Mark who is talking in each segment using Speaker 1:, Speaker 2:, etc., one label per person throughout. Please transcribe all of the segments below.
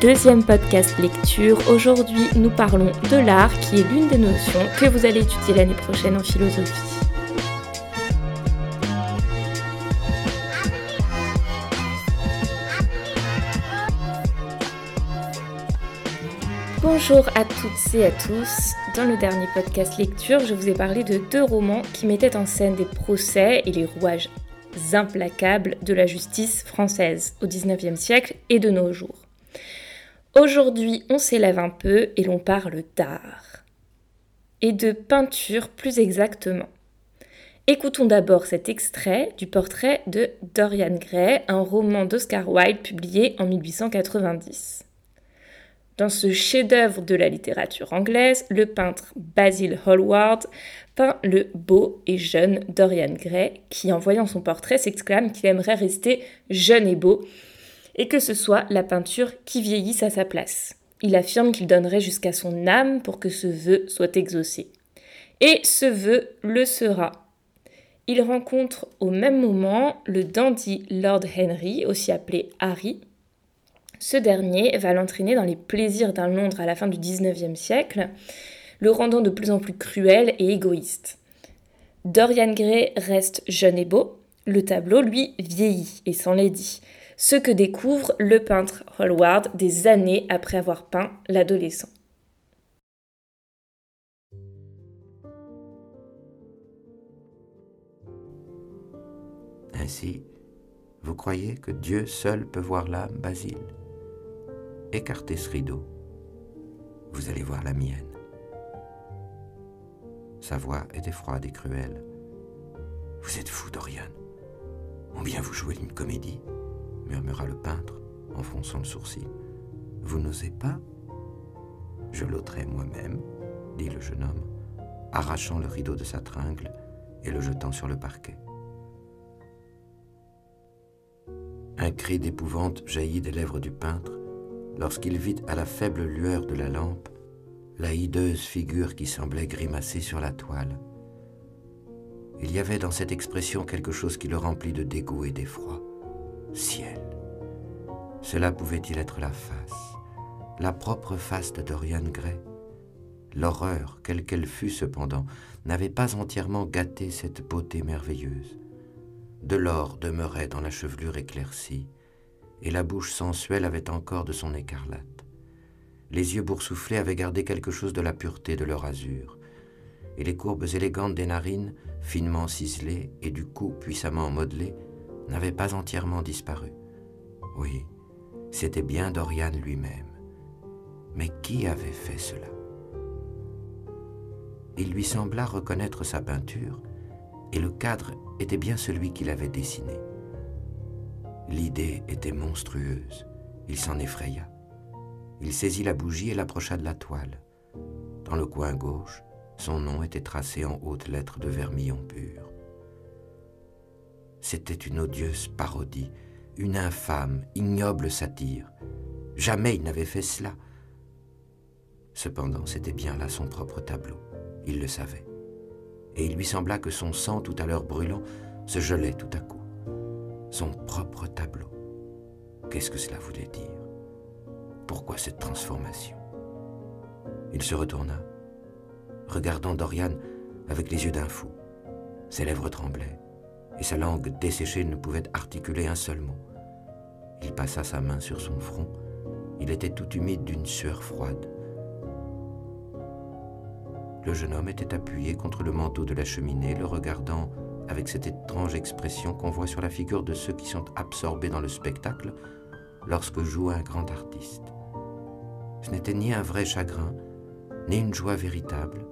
Speaker 1: deuxième podcast lecture. Aujourd'hui, nous parlons de l'art qui est l'une des notions que vous allez étudier l'année prochaine en philosophie. Bonjour à toutes et à tous. Dans le dernier podcast lecture, je vous ai parlé de deux romans qui mettaient en scène des procès et les rouages implacables de la justice française au XIXe siècle et de nos jours. Aujourd'hui, on s'élève un peu et l'on parle d'art. Et de peinture plus exactement. Écoutons d'abord cet extrait du portrait de Dorian Gray, un roman d'Oscar Wilde publié en 1890. Dans ce chef-d'œuvre de la littérature anglaise, le peintre Basil Hallward peint le beau et jeune Dorian Gray, qui en voyant son portrait s'exclame qu'il aimerait rester jeune et beau, et que ce soit la peinture qui vieillisse à sa place. Il affirme qu'il donnerait jusqu'à son âme pour que ce vœu soit exaucé. Et ce vœu le sera. Il rencontre au même moment le dandy Lord Henry, aussi appelé Harry, ce dernier va l'entraîner dans les plaisirs d'un Londres à la fin du XIXe siècle, le rendant de plus en plus cruel et égoïste. Dorian Gray reste jeune et beau, le tableau, lui, vieillit et s'enlaidit, ce que découvre le peintre Hallward des années après avoir peint l'adolescent.
Speaker 2: Ainsi, vous croyez que Dieu seul peut voir l'âme, Basile Écartez ce rideau. Vous allez voir la mienne. Sa voix était froide et cruelle. Vous êtes fou, Dorian. Ou bien vous jouez une comédie murmura le peintre en fronçant le sourcil. Vous n'osez pas? Je l'ôterai moi-même, dit le jeune homme, arrachant le rideau de sa tringle et le jetant sur le parquet. Un cri d'épouvante jaillit des lèvres du peintre lorsqu'il vit à la faible lueur de la lampe la hideuse figure qui semblait grimacer sur la toile. Il y avait dans cette expression quelque chose qui le remplit de dégoût et d'effroi. Ciel. Cela pouvait-il être la face, la propre face de Dorian Gray? L'horreur, quelle qu'elle fût cependant, n'avait pas entièrement gâté cette beauté merveilleuse. De l'or demeurait dans la chevelure éclaircie, et la bouche sensuelle avait encore de son écarlate. Les yeux boursouflés avaient gardé quelque chose de la pureté de leur azur, et les courbes élégantes des narines, finement ciselées et du cou puissamment modelé, n'avaient pas entièrement disparu. Oui, c'était bien Dorian lui-même. Mais qui avait fait cela? Il lui sembla reconnaître sa peinture, et le cadre était bien celui qu'il avait dessiné. L'idée était monstrueuse. Il s'en effraya. Il saisit la bougie et l'approcha de la toile. Dans le coin gauche, son nom était tracé en hautes lettres de vermillon pur. C'était une odieuse parodie, une infâme, ignoble satire. Jamais il n'avait fait cela. Cependant, c'était bien là son propre tableau. Il le savait. Et il lui sembla que son sang, tout à l'heure brûlant, se gelait tout à coup son propre tableau. Qu'est-ce que cela voulait dire? Pourquoi cette transformation? Il se retourna, regardant Dorian avec les yeux d'un fou. Ses lèvres tremblaient, et sa langue desséchée ne pouvait articuler un seul mot. Il passa sa main sur son front, il était tout humide d'une sueur froide. Le jeune homme était appuyé contre le manteau de la cheminée, le regardant avec cette étrange expression qu'on voit sur la figure de ceux qui sont absorbés dans le spectacle lorsque joue un grand artiste. Ce n'était ni un vrai chagrin, ni une joie véritable.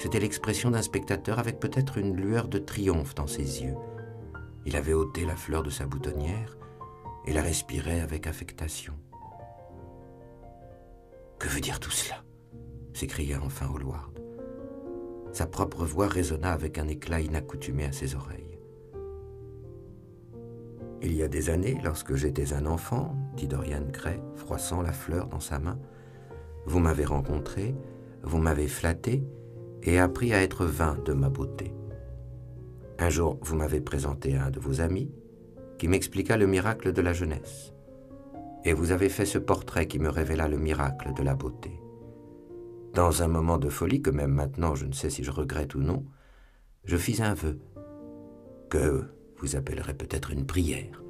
Speaker 2: C'était l'expression d'un spectateur avec peut-être une lueur de triomphe dans ses yeux. Il avait ôté la fleur de sa boutonnière et la respirait avec affectation. Que veut dire tout cela? s'écria enfin Hallward. Sa propre voix résonna avec un éclat inaccoutumé à ses oreilles. Il y a des années, lorsque j'étais un enfant, dit Dorian Gray, froissant la fleur dans sa main, vous m'avez rencontré, vous m'avez flatté et appris à être vain de ma beauté. Un jour, vous m'avez présenté à un de vos amis qui m'expliqua le miracle de la jeunesse. Et vous avez fait ce portrait qui me révéla le miracle de la beauté. Dans un moment de folie que même maintenant je ne sais si je regrette ou non, je fis un vœu, que vous appellerez peut-être une prière.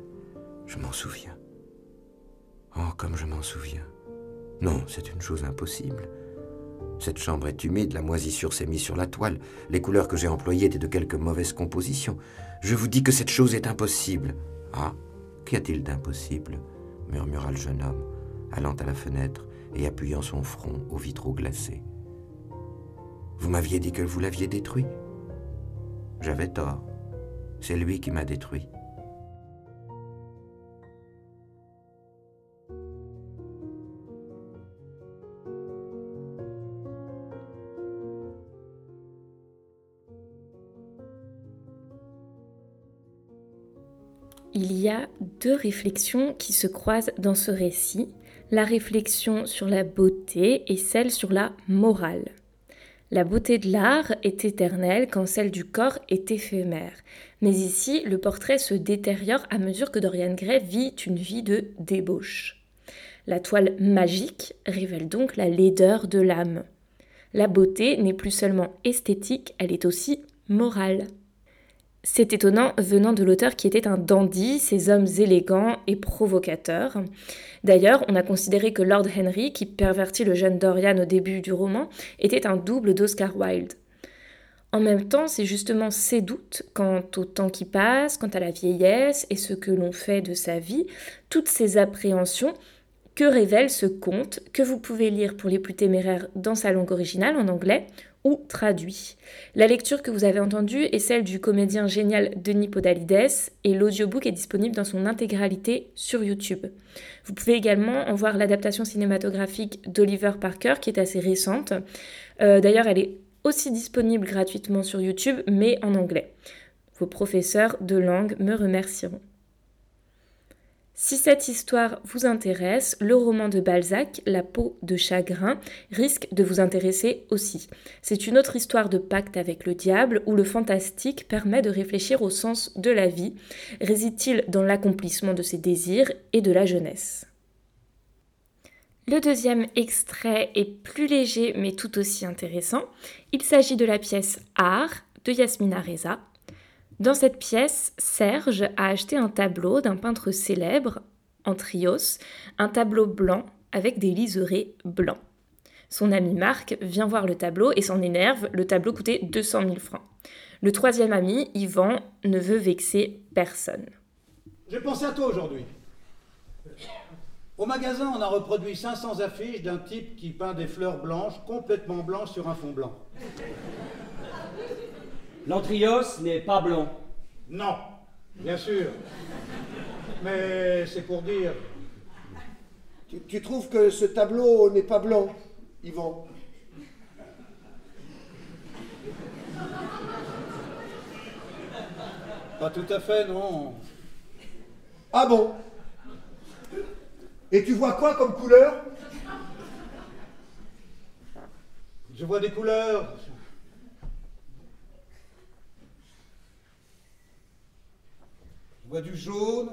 Speaker 2: Je m'en souviens. Oh, comme je m'en souviens. Non, c'est une chose impossible. Cette chambre est humide, la moisissure s'est mise sur la toile, les couleurs que j'ai employées étaient de quelque mauvaise composition. Je vous dis que cette chose est impossible. Ah, qu'y a-t-il d'impossible? murmura le jeune homme, allant à la fenêtre et appuyant son front aux vitraux glacés. Vous m'aviez dit que vous l'aviez détruit? J'avais tort. C'est lui qui m'a détruit.
Speaker 1: Deux réflexions qui se croisent dans ce récit, la réflexion sur la beauté et celle sur la morale. La beauté de l'art est éternelle quand celle du corps est éphémère. Mais ici, le portrait se détériore à mesure que Dorian Gray vit une vie de débauche. La toile magique révèle donc la laideur de l'âme. La beauté n'est plus seulement esthétique, elle est aussi morale. C'est étonnant venant de l'auteur qui était un dandy, ces hommes élégants et provocateurs. D'ailleurs, on a considéré que Lord Henry, qui pervertit le jeune Dorian au début du roman, était un double d'Oscar Wilde. En même temps, c'est justement ces doutes quant au temps qui passe, quant à la vieillesse et ce que l'on fait de sa vie, toutes ces appréhensions que révèle ce conte que vous pouvez lire pour les plus téméraires dans sa langue originale en anglais ou traduit. La lecture que vous avez entendue est celle du comédien génial Denis Podalides et l'audiobook est disponible dans son intégralité sur YouTube. Vous pouvez également en voir l'adaptation cinématographique d'Oliver Parker qui est assez récente. Euh, d'ailleurs, elle est aussi disponible gratuitement sur YouTube mais en anglais. Vos professeurs de langue me remercieront. Si cette histoire vous intéresse, le roman de Balzac, La peau de chagrin, risque de vous intéresser aussi. C'est une autre histoire de pacte avec le diable où le fantastique permet de réfléchir au sens de la vie. Réside-t-il dans l'accomplissement de ses désirs et de la jeunesse? Le deuxième extrait est plus léger mais tout aussi intéressant. Il s'agit de la pièce Art de Yasmina Reza. Dans cette pièce, Serge a acheté un tableau d'un peintre célèbre, Antrios, un tableau blanc avec des liserés blancs. Son ami Marc vient voir le tableau et s'en énerve, le tableau coûtait 200 000 francs. Le troisième ami, Yvan, ne veut vexer personne.
Speaker 3: J'ai pensé à toi aujourd'hui. Au magasin, on a reproduit 500 affiches d'un type qui peint des fleurs blanches, complètement blanches sur un fond blanc.
Speaker 4: L'antrios n'est pas blanc.
Speaker 3: Non, bien sûr. Mais c'est pour dire.
Speaker 5: Tu, tu trouves que ce tableau n'est pas blanc, Yvan?
Speaker 3: Pas tout à fait, non.
Speaker 5: Ah bon? Et tu vois quoi comme couleur?
Speaker 3: Je vois des couleurs. Je vois du jaune,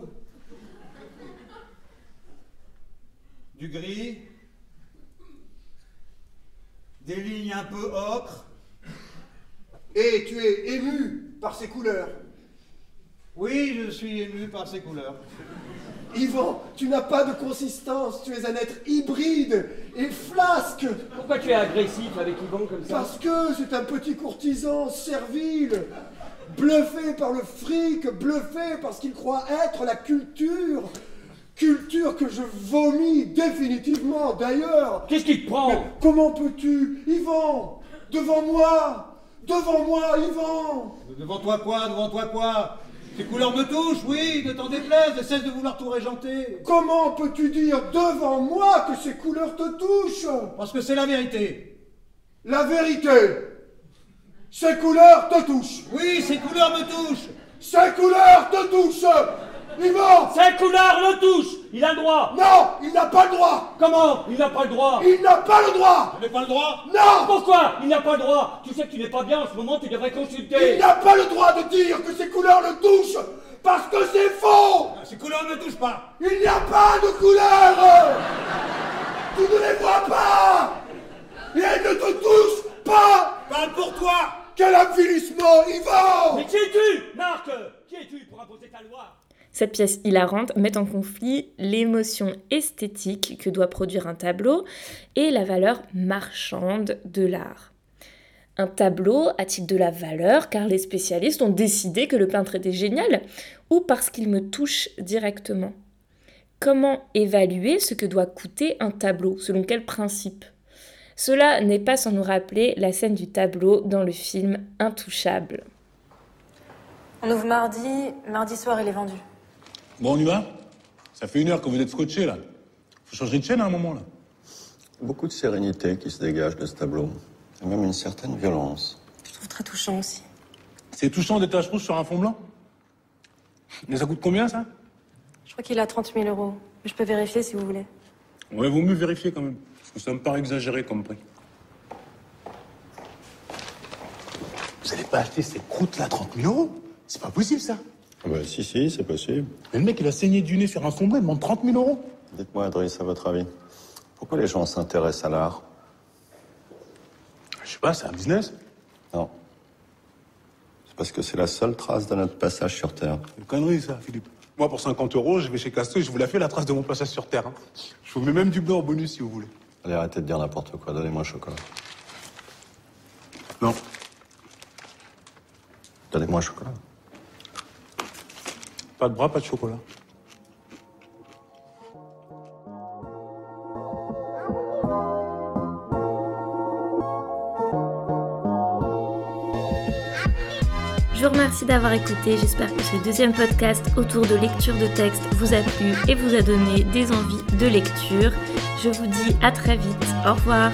Speaker 3: du gris, des lignes un peu ocre.
Speaker 5: Et tu es ému par ces couleurs.
Speaker 3: Oui, je suis ému par ces couleurs.
Speaker 5: Yvan, tu n'as pas de consistance, tu es un être hybride et flasque.
Speaker 4: Pourquoi tu es agressif avec Yvan comme ça?
Speaker 5: Parce que c'est un petit courtisan servile, bluffé par le fric, bluffé parce qu'il croit être la culture. Culture que je vomis définitivement d'ailleurs.
Speaker 4: Qu'est-ce qui te prend?
Speaker 5: Mais comment peux-tu, Yvan Devant moi Devant moi, Yvan
Speaker 3: Devant toi quoi Devant toi quoi? Ces couleurs me touchent, oui, ne t'en déplaise, et cesse de vouloir tout régenter.
Speaker 5: Comment peux-tu dire devant moi que ces couleurs te touchent?
Speaker 3: Parce que c'est la vérité.
Speaker 5: La vérité Ces couleurs te touchent.
Speaker 3: Oui, ces couleurs me touchent.
Speaker 5: Ces couleurs te touchent. Yvan.
Speaker 4: Ces couleurs le touchent. Il a le droit.
Speaker 5: Non Il n'a pas le droit.
Speaker 4: Comment Il n'a pas le droit?
Speaker 5: Il n'a pas le droit.
Speaker 3: Vous n'avez pas le droit?
Speaker 5: Non.
Speaker 4: Pourquoi Il n'a pas le droit? Tu sais que tu n'es pas bien en ce moment, tu devrais
Speaker 5: Il
Speaker 4: consulter
Speaker 5: n'a pas le droit de dire que ces couleurs le touchent Parce que c'est faux.
Speaker 3: Ces couleurs ne touchent pas.
Speaker 5: Il n'y a pas de couleurs Tu ne les vois pas. Et elles ne te touchent pas.
Speaker 3: Parle pour toi
Speaker 5: Quel avilissement, Yvan
Speaker 4: Mais qui es-tu, Marc Qui es-tu pour imposer ta loi?
Speaker 1: Cette pièce hilarante met en conflit l'émotion esthétique que doit produire un tableau et la valeur marchande de l'art. Un tableau a-t-il de la valeur car les spécialistes ont décidé que le peintre était génial ou parce qu'il me touche directement? Comment évaluer ce que doit coûter un tableau? Selon quel principe? Cela n'est pas sans nous rappeler la scène du tableau dans le film Intouchable.
Speaker 6: On ouvre mardi, mardi soir il est vendu.
Speaker 7: Bon, on y va? Ça fait une heure que vous êtes scotché, là. Faut changer de chaîne à un moment, là.
Speaker 8: Beaucoup de sérénité qui se dégage de ce tableau. Et même une certaine violence.
Speaker 6: Je trouve très touchant aussi.
Speaker 7: C'est touchant des taches rouges sur un fond blanc? Mais ça coûte combien, ça?
Speaker 6: Je crois qu'il a 30 000 euros. Je peux vérifier si vous voulez.
Speaker 7: Ouais, vaut mieux vérifier quand même. Parce que ça me paraît exagéré comme prix. Vous allez pas acheter ces croûtes-là 30 000 euros? C'est pas possible, ça.
Speaker 8: Ah bah, si, si, c'est possible.
Speaker 7: Mais le mec, il a saigné du nez sur un blanc, il demande 30 000 euros.
Speaker 8: Dites-moi, Adrien, à votre avis, pourquoi les gens s'intéressent à l'art?
Speaker 7: Je sais pas, c'est un business.
Speaker 8: Non. C'est parce que c'est la seule trace de notre passage sur Terre.
Speaker 7: C'est une connerie, ça, Philippe. Moi, pour 50 euros, je vais chez Casto et je vous la fais la trace de mon passage sur Terre. hein. Je vous mets même du blanc en bonus si vous voulez.
Speaker 8: Allez, arrêtez de dire n'importe quoi. Donnez-moi un chocolat.
Speaker 7: Non.
Speaker 8: Donnez-moi un chocolat.
Speaker 7: Pas de bras, pas de chocolat.
Speaker 1: Remercie d'avoir écouté, j'espère que ce deuxième podcast autour de lecture de texte vous a plu et vous a donné des envies de lecture. Je vous dis à très vite, au revoir